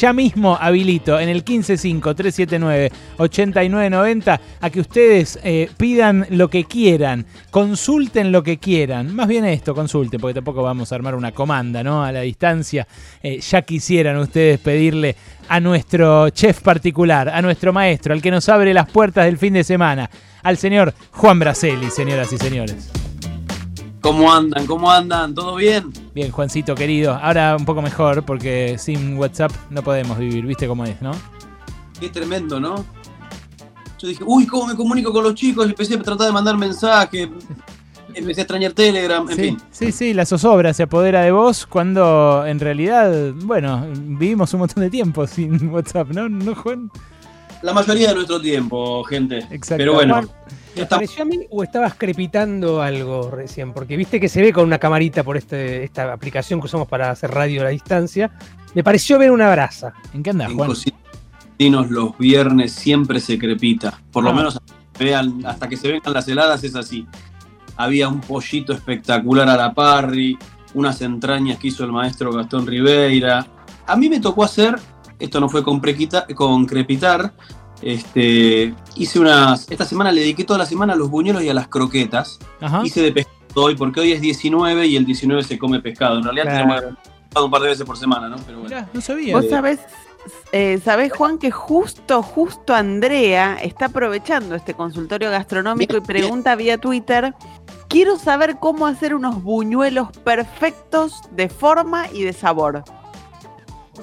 ya mismo habilito en el 155-379-8990 a que ustedes eh, pidan lo que quieran, consulten lo que quieran. Más bien esto, consulten, porque tampoco vamos a armar una comanda, ¿no? A la distancia. Eh, ya quisieran ustedes pedirle a nuestro chef particular, a nuestro maestro, al que nos abre las puertas del fin de semana, al señor Juan Braceli, señoras y señores. ¿Cómo andan? ¿Cómo andan? ¿Todo bien? Bien, Juancito querido. Ahora un poco mejor porque sin WhatsApp no podemos vivir, ¿viste cómo es, no? Qué tremendo, ¿no? Yo dije, uy, ¿cómo me comunico con los chicos? Empecé a tratar de mandar mensajes, empecé a extrañar Telegram, en sí, fin. Sí, sí, la zozobra se apodera de vos cuando en realidad, bueno, vivimos un montón de tiempo sin WhatsApp, ¿no? ¿No, Juan? La mayoría de nuestro tiempo, gente. Exacto. Pero bueno. Juan, ¿Te pareció a mí o estabas crepitando algo recién? Porque viste que se ve con una camarita por este, esta aplicación que usamos para hacer radio a la distancia. Me pareció ver una brasa. ¿En qué andas, En Juan? Cocinos los viernes siempre se crepita. Por lo Ah. menos vean, hasta que se vengan las heladas es así. Había un pollito espectacular a la parry, unas entrañas que hizo el maestro Gastón Ribeira. A mí me tocó hacer, esto no fue con, prequita- con crepitar, este, hice unas, esta semana le dediqué toda la semana a los buñuelos y a las croquetas. Ajá. Hice de pescado hoy porque hoy es 19 y el 19 se come pescado. En realidad Claro. tenemos pescado un par de veces por semana, ¿no? Pero bueno. Mirá, no sabía. Vos sabés, eh, sabés, Juan, que justo, justo Andrea está aprovechando este consultorio gastronómico y pregunta vía Twitter. Quiero saber cómo hacer unos buñuelos perfectos de forma y de sabor.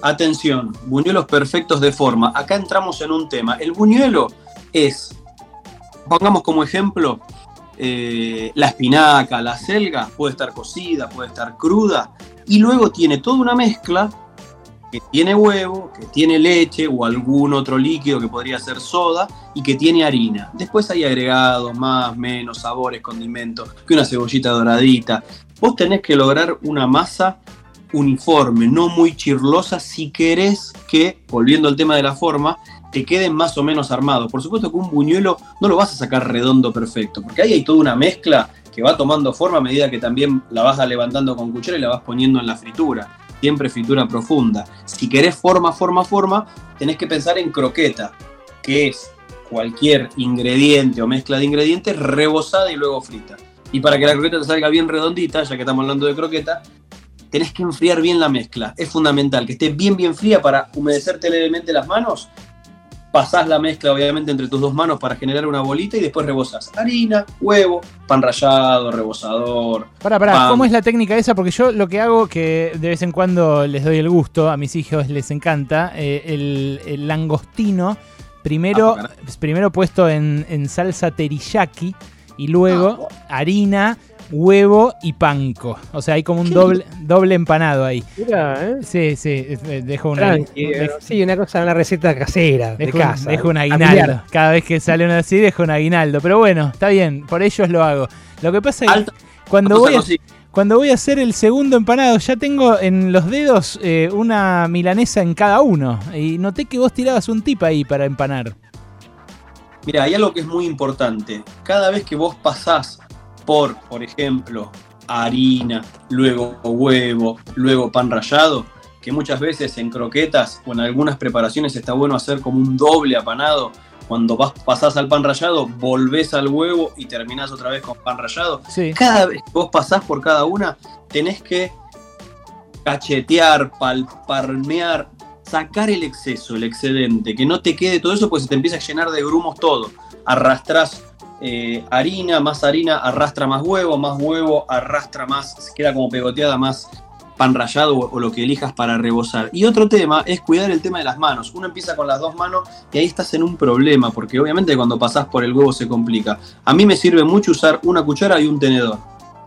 Atención, buñuelos perfectos de forma. Acá entramos en un tema. El buñuelo es, pongamos como ejemplo, eh, la espinaca, la selga, puede estar cocida, puede estar cruda, y luego tiene toda una mezcla que tiene huevo, que tiene leche o algún otro líquido que podría ser soda y que tiene harina. Después hay agregados, más, menos, sabores, condimentos, que una cebollita doradita. Vos tenés que lograr una masa uniforme, no muy chirlosa, si querés que, volviendo al tema de la forma, te queden más o menos armados. Por supuesto que un buñuelo no lo vas a sacar redondo perfecto, porque ahí hay toda una mezcla que va tomando forma a medida que también la vas levantando con cuchara y la vas poniendo en la fritura. Siempre fritura profunda. Si querés forma, forma, forma, tenés que pensar en croqueta, que es cualquier ingrediente o mezcla de ingredientes rebozada y luego frita. Y para que la croqueta te salga bien redondita, ya que estamos hablando de croqueta, tenés que enfriar bien la mezcla. Es fundamental que esté bien, bien fría para humedecerte levemente las manos. Pasás la mezcla, obviamente, entre tus dos manos para generar una bolita y después rebozás harina, huevo, pan rallado, rebozador. Pará, pará. ¿cómo es la técnica esa? Porque yo lo que hago, que de vez en cuando les doy el gusto, a mis hijos les encanta, eh, el, el langostino, primero, Ah, primero puesto en, en salsa teriyaki y luego Ah, harina, huevo y panko. O sea, hay como un doble, doble empanado ahí. Mira, ¿eh? Sí, sí, eh, dejo una, Tranqui, dejo- eh, sí, una cosa, una receta casera, de Dejo, un- casa. dejo un aguinaldo. Cada vez que sale uno así, dejo un aguinaldo. Pero bueno, está bien, por ellos lo hago. Lo que pasa es que cuando voy, a, cuando voy a hacer el segundo empanado, ya tengo en los dedos eh, una milanesa en cada uno. Y noté que vos tirabas un tip ahí para empanar. Mira, hay algo que es muy importante. Cada vez que vos pasás por, por ejemplo, harina, luego huevo, luego pan rallado, que muchas veces en croquetas o en algunas preparaciones está bueno hacer como un doble apanado. Cuando vas, pasás al pan rallado, volvés al huevo y terminás otra vez con pan rallado. Sí. Cada vez que vos pasás por cada una, tenés que cachetear, palparmear, sacar el exceso, el excedente, que no te quede todo eso, pues se te empieza a llenar de grumos todo. Arrastrás eh, harina, más harina, arrastra más huevo, más huevo, arrastra más, se queda como pegoteada más pan rallado o, o lo que elijas para rebozar. Y otro tema es cuidar el tema de las manos. Uno empieza con las dos manos y ahí estás en un problema, porque obviamente cuando pasás por el huevo se complica. A mí me sirve mucho usar una cuchara y un tenedor.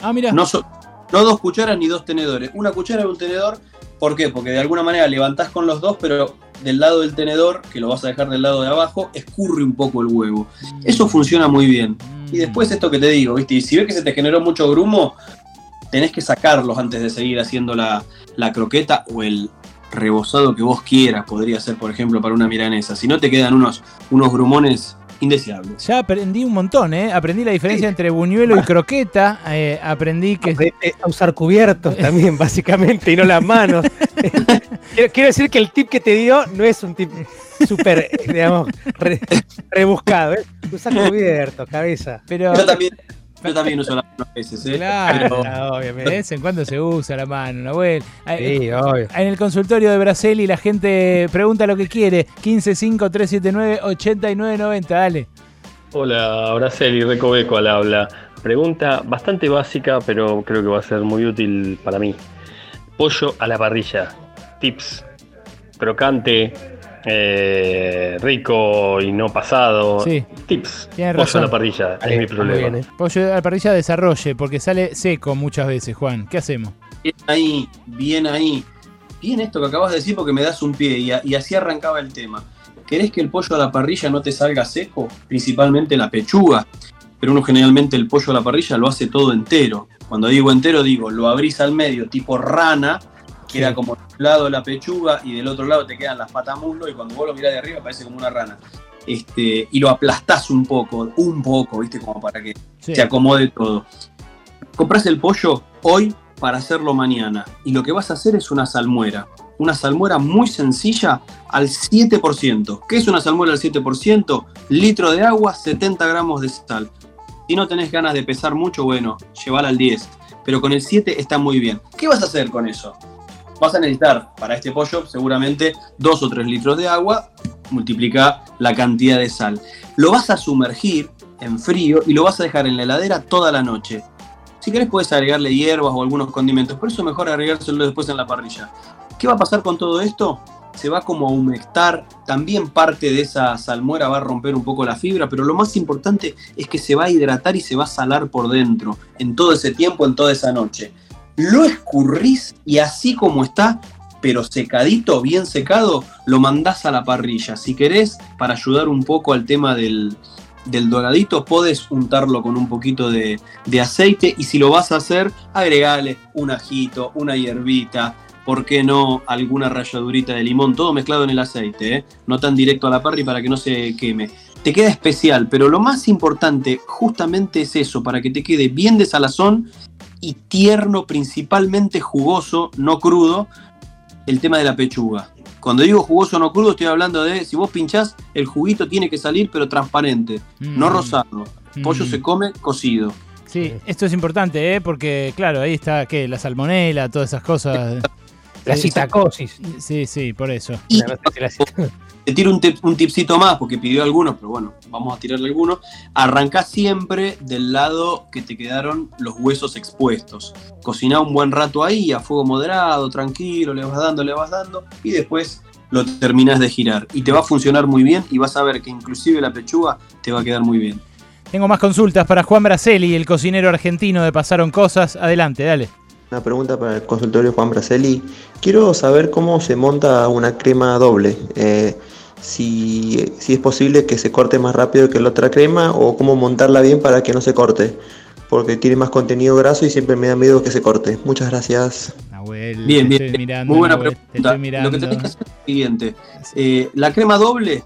Ah, mira. No, so- no dos cucharas ni dos tenedores. Una cuchara y un tenedor. ¿Por qué? Porque de alguna manera levantás con los dos, pero del lado del tenedor, que lo vas a dejar del lado de abajo, escurre un poco el huevo. Eso funciona muy bien. Y después esto que te digo, ¿viste? Y si ves que se te generó mucho grumo, tenés que sacarlos antes de seguir haciendo la, la croqueta o el rebozado que vos quieras. Podría ser, por ejemplo, para una milanesa. Si no te quedan unos, unos grumones indeseable. Ya aprendí un montón, ¿eh? Aprendí la diferencia entre buñuelo y croqueta. eh, aprendí que. A usar cubiertos también, básicamente, y no las manos. quiero, quiero decir que el tip que te dio no es un tip súper, eh, digamos, re- rebuscado. ¿eh? Usar cubiertos, cabeza. Pero. Yo también, yo también uso la mano a veces, ¿eh? Claro, Pero- de obviamente. vez en cuando se usa la mano, Nahuel. Eh, Sí, obvio. En el consultorio de Braceli la gente pregunta lo que quiere. 1553798990, dale. Hola, Braceli Recoveco al habla. Pregunta bastante básica, pero creo que va a ser muy útil para mí. Pollo a la parrilla. Tips. Crocante, eh, rico y no pasado. Sí. Tips. Tiene Pollo razón. a la parrilla, es Vale, mi problema. bien, ¿eh? Pollo a la parrilla desarrolle, porque sale seco muchas veces, Juan. ¿Qué hacemos? Bien ahí, bien ahí. Bien esto que acabas de decir porque me das un pie y, a- y así arrancaba el tema. ¿Querés que el pollo a la parrilla no te salga seco? Principalmente la pechuga. Pero uno generalmente el pollo a la parrilla lo hace todo entero. Cuando digo entero digo, lo abrís al medio tipo rana, queda Sí. como de un lado la pechuga y del otro lado te quedan las patamuslos y cuando vos lo mirás de arriba parece como una rana. Este, y lo aplastás un poco, un poco, ¿viste? Como para que Sí. se acomode todo. Compras el pollo hoy para hacerlo mañana. Y lo que vas a hacer es una salmuera. Una salmuera muy sencilla al 7%. ¿Qué es una salmuera al 7%? Litro de agua, 70 gramos de sal. Si no tenés ganas de pesar mucho, bueno, llévala al 10. Pero con el 7 está muy bien. ¿Qué vas a hacer con eso? Vas a necesitar para este pollo seguramente 2 o 3 litros de agua, multiplica la cantidad de sal. Lo vas a sumergir en frío y lo vas a dejar en la heladera toda la noche. Si querés puedes agregarle hierbas o algunos condimentos, por eso es mejor agregárselo después en la parrilla. ¿Qué va a pasar con todo esto? Se va como a humectar, también parte de esa salmuera va a romper un poco la fibra, pero lo más importante es que se va a hidratar y se va a salar por dentro, en todo ese tiempo, en toda esa noche. Lo escurrís y así como está, pero secadito, bien secado, lo mandás a la parrilla. Si querés, para ayudar un poco al tema del, del doradito, podés untarlo con un poquito de, de aceite y si lo vas a hacer, agregale un ajito, una hierbita, ¿por qué no alguna ralladurita de limón? Todo mezclado en el aceite, ¿eh? no tan directo a la parrilla para que no se queme. Te queda especial, pero lo más importante justamente es eso, para que te quede bien de salazón y tierno, principalmente jugoso, no crudo, el tema de la pechuga. Cuando digo jugoso no crudo, estoy hablando de si vos pinchás, el juguito tiene que salir, pero transparente, no Mm. rosado. Pollo Mm. se come cocido. Sí, esto es importante, ¿eh? Porque, claro, ahí está, ¿qué? La salmonela, todas esas cosas. La citacosis. Sí, sí, por eso. Y te tiro un, tip- un tipcito más, porque pidió algunos, pero bueno, vamos a tirarle algunos. Arrancá siempre del lado que te quedaron los huesos expuestos. Cociná un buen rato ahí, a fuego moderado, tranquilo, le vas dando, le vas dando, y después lo terminás de girar. Y te va a funcionar muy bien, y vas a ver que inclusive la pechuga te va a quedar muy bien. Tengo más consultas para Juan Braceli, el cocinero argentino de Pasaron Cosas. Adelante, dale. Una pregunta para el consultorio Juan Braceli. Quiero saber cómo se monta una crema doble. Eh, si, si es posible que se corte más rápido que la otra crema o cómo montarla bien para que no se corte. Porque tiene más contenido graso y siempre me da miedo que se corte. Muchas gracias. Nahuel, Bien, bien, estoy mirando. Muy buena Nahuel, pregunta. Lo que tenés que hacer es lo siguiente. Eh, la crema doble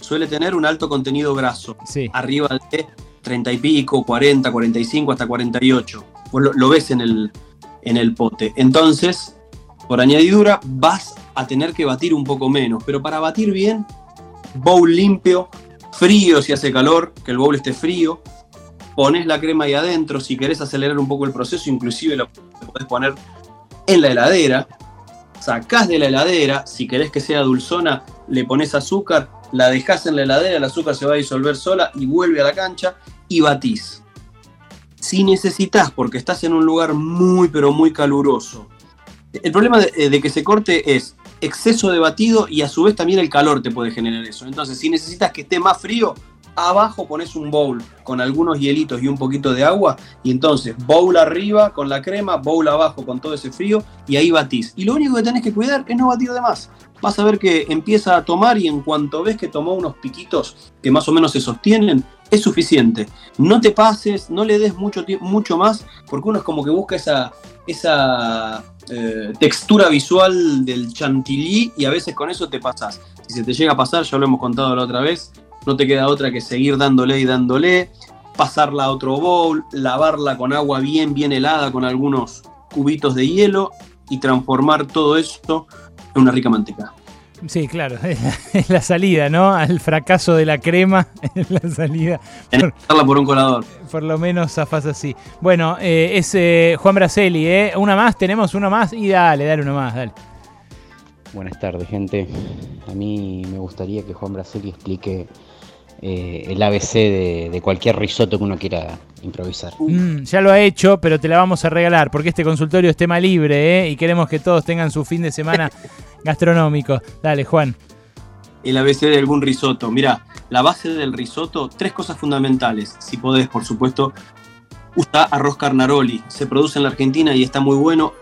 suele tener un alto contenido graso. Sí, arriba de 30 y pico, 40, 45, hasta 48. Vos lo, lo ves en el, en el pote. Entonces, por añadidura, vas a tener que batir un poco menos. Pero para batir bien, bowl limpio, frío si hace calor, que el bowl esté frío. Pones la crema ahí adentro. Si querés acelerar un poco el proceso, inclusive lo podés poner en la heladera. Sacás de la heladera, si querés que sea dulzona, le pones azúcar, la dejás en la heladera, el azúcar se va a disolver sola y vuelve a la cancha y batís. Si necesitas, porque estás en un lugar muy pero muy caluroso, el problema de, eh, de que se corte es exceso de batido y a su vez también el calor te puede generar eso. Entonces, si necesitas que esté más frío, abajo pones un bowl con algunos hielitos y un poquito de agua y entonces bowl arriba con la crema, bowl abajo con todo ese frío y ahí batís. Y lo único que tenés que cuidar es no batir de más. Vas a ver que empieza a tomar y en cuanto ves que tomó unos piquitos que más o menos se sostienen, es suficiente. No te pases, no le des mucho, mucho más, porque uno es como que busca esa, esa eh, textura visual del chantilly y a veces con eso te pasas. Si se te llega a pasar, ya lo hemos contado la otra vez, no te queda otra que seguir dándole y dándole, pasarla a otro bowl, lavarla con agua bien, bien helada con algunos cubitos de hielo y transformar todo esto en una rica manteca. Sí, claro, es la, es la salida, ¿no? Al fracaso de la crema, es la salida. Por, Pasarla por un colador. por lo menos zafás así. Bueno, eh, es eh, Juan Braceli, ¿eh? Una más, tenemos una más y dale, dale una más, dale. Buenas tardes, gente. A mí me gustaría que Juan Braseli explique eh, el ABC de, de cualquier risotto que uno quiera improvisar. Mm, ya lo ha hecho, pero te la vamos a regalar porque este consultorio es tema libre, ¿eh? Y queremos que todos tengan su fin de semana gastronómico. Dale, Juan. el ABC de algún risotto. Mira, la base del risotto, tres cosas fundamentales. Si podés, por supuesto, usa arroz carnaroli. Se produce en la Argentina y está muy bueno.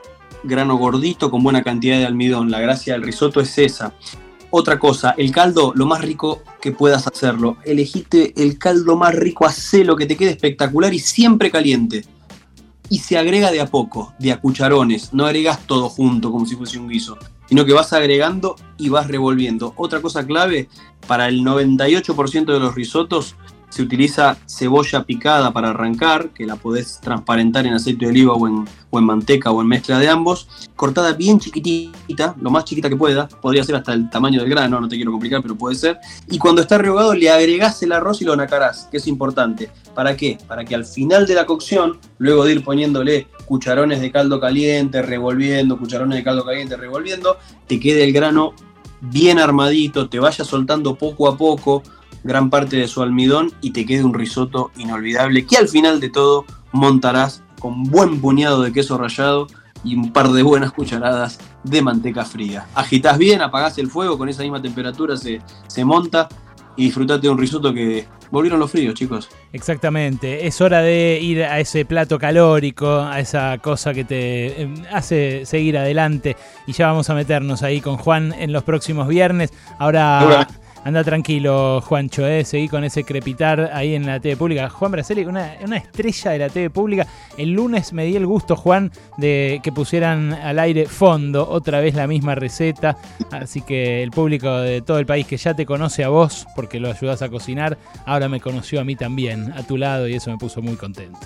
Grano gordito con buena cantidad de almidón. La gracia del risotto es esa. Otra cosa, el caldo, lo más rico que puedas hacerlo. Elegiste el caldo más rico, hacelo que te quede espectacular y siempre caliente. Y se agrega de a poco, de a cucharones. No agregas todo junto como si fuese un guiso sino que vas agregando y vas revolviendo. Otra cosa clave, para el 98% de los risotos se utiliza cebolla picada para arrancar, que la podés transparentar en aceite de oliva o en, manteca o en mezcla de ambos, cortada bien chiquitita, lo más chiquita que pueda, podría ser hasta el tamaño del grano, no te quiero complicar, pero puede ser, y cuando está rehogado le agregás el arroz y lo nacarás, que es importante. ¿Para qué? Para que al final de la cocción, luego de ir poniéndole cucharones de caldo caliente, revolviendo, cucharones de caldo caliente, revolviendo, te quede el grano bien armadito, te vaya soltando poco a poco gran parte de su almidón y te quede un risotto inolvidable que al final de todo montarás con buen puñado de queso rallado y un par de buenas cucharadas de manteca fría. Agitás bien, apagás el fuego, con esa misma temperatura se, se monta y disfrutate de un risotto que volvieron los fríos, chicos. Exactamente, es hora de ir a ese plato calórico, a esa cosa que te eh, hace seguir adelante y ya vamos a meternos ahí con Juan en los próximos viernes. Ahora. Anda tranquilo, Juancho, eh, seguí con ese crepitar ahí en la TV pública. Juan Braceli, una, una estrella de la TV pública. El lunes me di el gusto, Juan, de que pusieran al aire fondo otra vez la misma receta. Así que el público de todo el país que ya te conoce a vos, porque lo ayudás a cocinar, ahora me conoció a mí también, a tu lado, y eso me puso muy contento.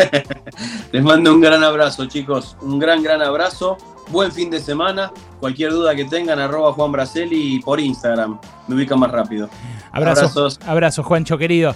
Les mando un gran abrazo, chicos. Un gran, gran abrazo. Buen fin de semana. Cualquier duda que tengan, arroba Juan Braceli por Instagram. Me ubican más rápido. Abrazos, Abrazos. abrazos, Juancho querido.